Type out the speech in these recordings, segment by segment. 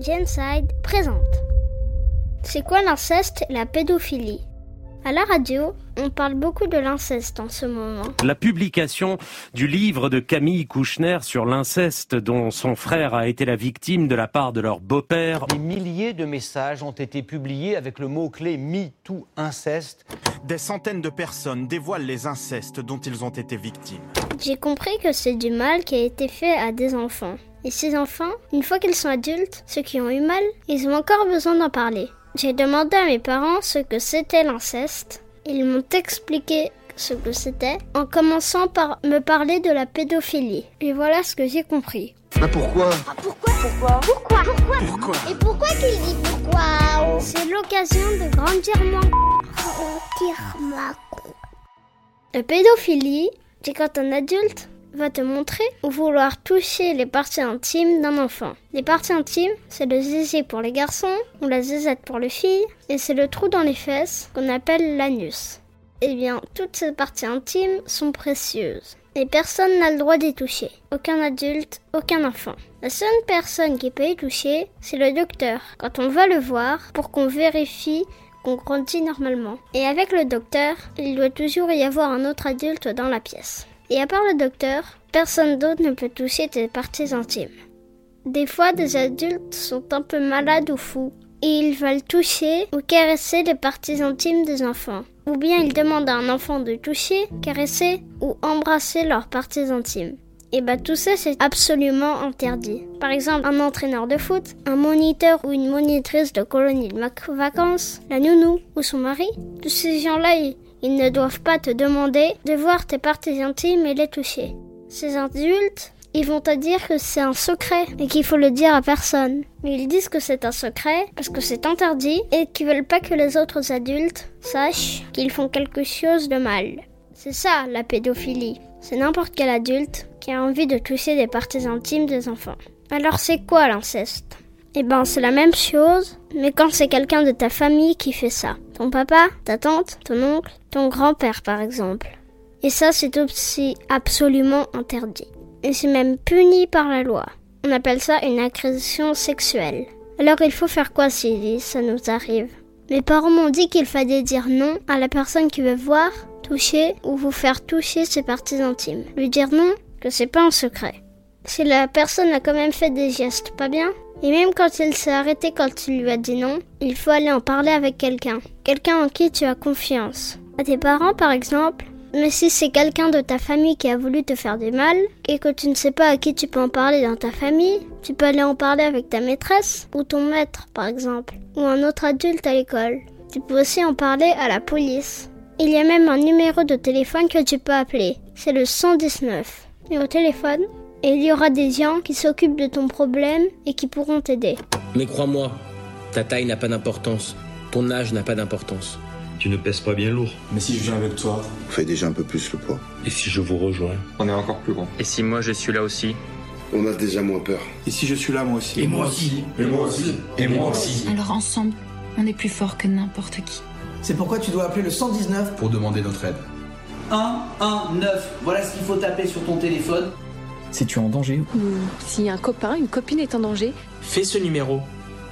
Genside présente. C'est quoi l'inceste et la pédophilie? À la radio, on parle beaucoup de l'inceste en ce moment. La publication du livre de Camille Kouchner sur l'inceste dont son frère a été la victime de la part de leur beau-père. Des milliers de messages ont été publiés avec le mot-clé MeToo inceste. Des centaines de personnes dévoilent les incestes dont ils ont été victimes. J'ai compris que c'est du mal qui a été fait à des enfants. Et ces enfants, une fois qu'ils sont adultes, ceux qui ont eu mal, ils ont encore besoin d'en parler. J'ai demandé à mes parents ce que c'était l'inceste. Ils m'ont expliqué ce que c'était en commençant par me parler de la pédophilie. Et voilà ce que j'ai compris. Bah pourquoi Pourquoi Pourquoi Pourquoi Pourquoi Pourquoi Et pourquoi qu'il dit pourquoi C'est l'occasion de grandir mon... La pédophilie, c'est quand un adulte va te montrer ou vouloir toucher les parties intimes d'un enfant. Les parties intimes, c'est le zizi pour les garçons ou la zizette pour les filles, et c'est le trou dans les fesses qu'on appelle l'anus. Eh bien, toutes ces parties intimes sont précieuses. Et personne n'a le droit d'y toucher. Aucun adulte, aucun enfant. La seule personne qui peut y toucher, c'est le docteur, quand on va le voir, pour qu'on vérifie qu'on grandit normalement. Et avec le docteur, il doit toujours y avoir un autre adulte dans la pièce. Et à part le docteur, personne d'autre ne peut toucher tes parties intimes. Des fois, des adultes sont un peu malades ou fous, et ils veulent toucher ou caresser les parties intimes des enfants. Ou bien ils demandent à un enfant de toucher, caresser ou embrasser leurs parties intimes. Et bah tout ça c'est absolument interdit. Par exemple, un entraîneur de foot, un moniteur ou une monitrice de colonie de vac- vacances, la nounou ou son mari, tous ces gens-là, ils, ils ne doivent pas te demander de voir tes parties intimes et les toucher. Ces adultes, ils vont te dire que c'est un secret et qu'il faut le dire à personne. Mais ils disent que c'est un secret parce que c'est interdit et qu'ils veulent pas que les autres adultes sachent qu'ils font quelque chose de mal. C'est ça la pédophilie. C'est n'importe quel adulte qui a envie de toucher des parties intimes des enfants. Alors c'est quoi l'inceste? Eh ben c'est la même chose, mais quand c'est quelqu'un de ta famille qui fait ça. Ton papa, ta tante, ton oncle, ton grand-père par exemple. Et ça c'est aussi absolument interdit. Et c'est même puni par la loi. On appelle ça une agression sexuelle. Alors il faut faire quoi si ça nous arrive Mes parents m'ont dit qu'il fallait dire non à la personne qui veut voir, toucher ou vous faire toucher ses parties intimes. Lui dire non, que c'est pas un secret. Si la personne a quand même fait des gestes pas bien, et même quand il s'est arrêté quand tu lui as dit non, il faut aller en parler avec quelqu'un. Quelqu'un en qui tu as confiance. À tes parents par exemple, mais si c'est quelqu'un de ta famille qui a voulu te faire du mal, et que tu ne sais pas à qui tu peux en parler dans ta famille, tu peux aller en parler avec ta maîtresse, ou ton maître par exemple, ou un autre adulte à l'école. Tu peux aussi en parler à la police. Il y a même un numéro de téléphone que tu peux appeler. C'est le 119. Et au téléphone, il y aura des gens qui s'occupent de ton problème et qui pourront t'aider. Mais crois-moi, ta taille n'a pas d'importance. Ton âge n'a pas d'importance. Tu ne pèses pas bien lourd. Mais si je viens avec toi, On fait déjà un peu plus le poids. Et si je vous rejoins on est encore plus grand. Et si moi je suis là aussi On a déjà moins peur. Et si je suis là, moi aussi Et moi aussi. Et moi aussi Et moi aussi Alors ensemble, on est plus fort que n'importe qui. C'est pourquoi tu dois appeler le 119 Pour demander notre aide. 1, 1, 9. Voilà ce qu'il faut taper sur ton téléphone. Si tu es en danger, Ou si un copain, une copine est en danger, fais ce numéro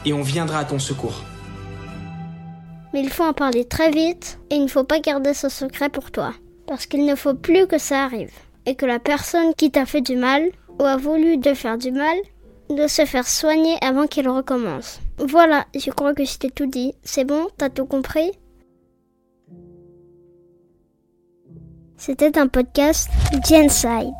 et on viendra à ton secours. Mais il faut en parler très vite et il ne faut pas garder ce secret pour toi. Parce qu'il ne faut plus que ça arrive. Et que la personne qui t'a fait du mal ou a voulu te faire du mal de se faire soigner avant qu'il recommence. Voilà, je crois que je t'ai tout dit. C'est bon, t'as tout compris? C'était un podcast Genside.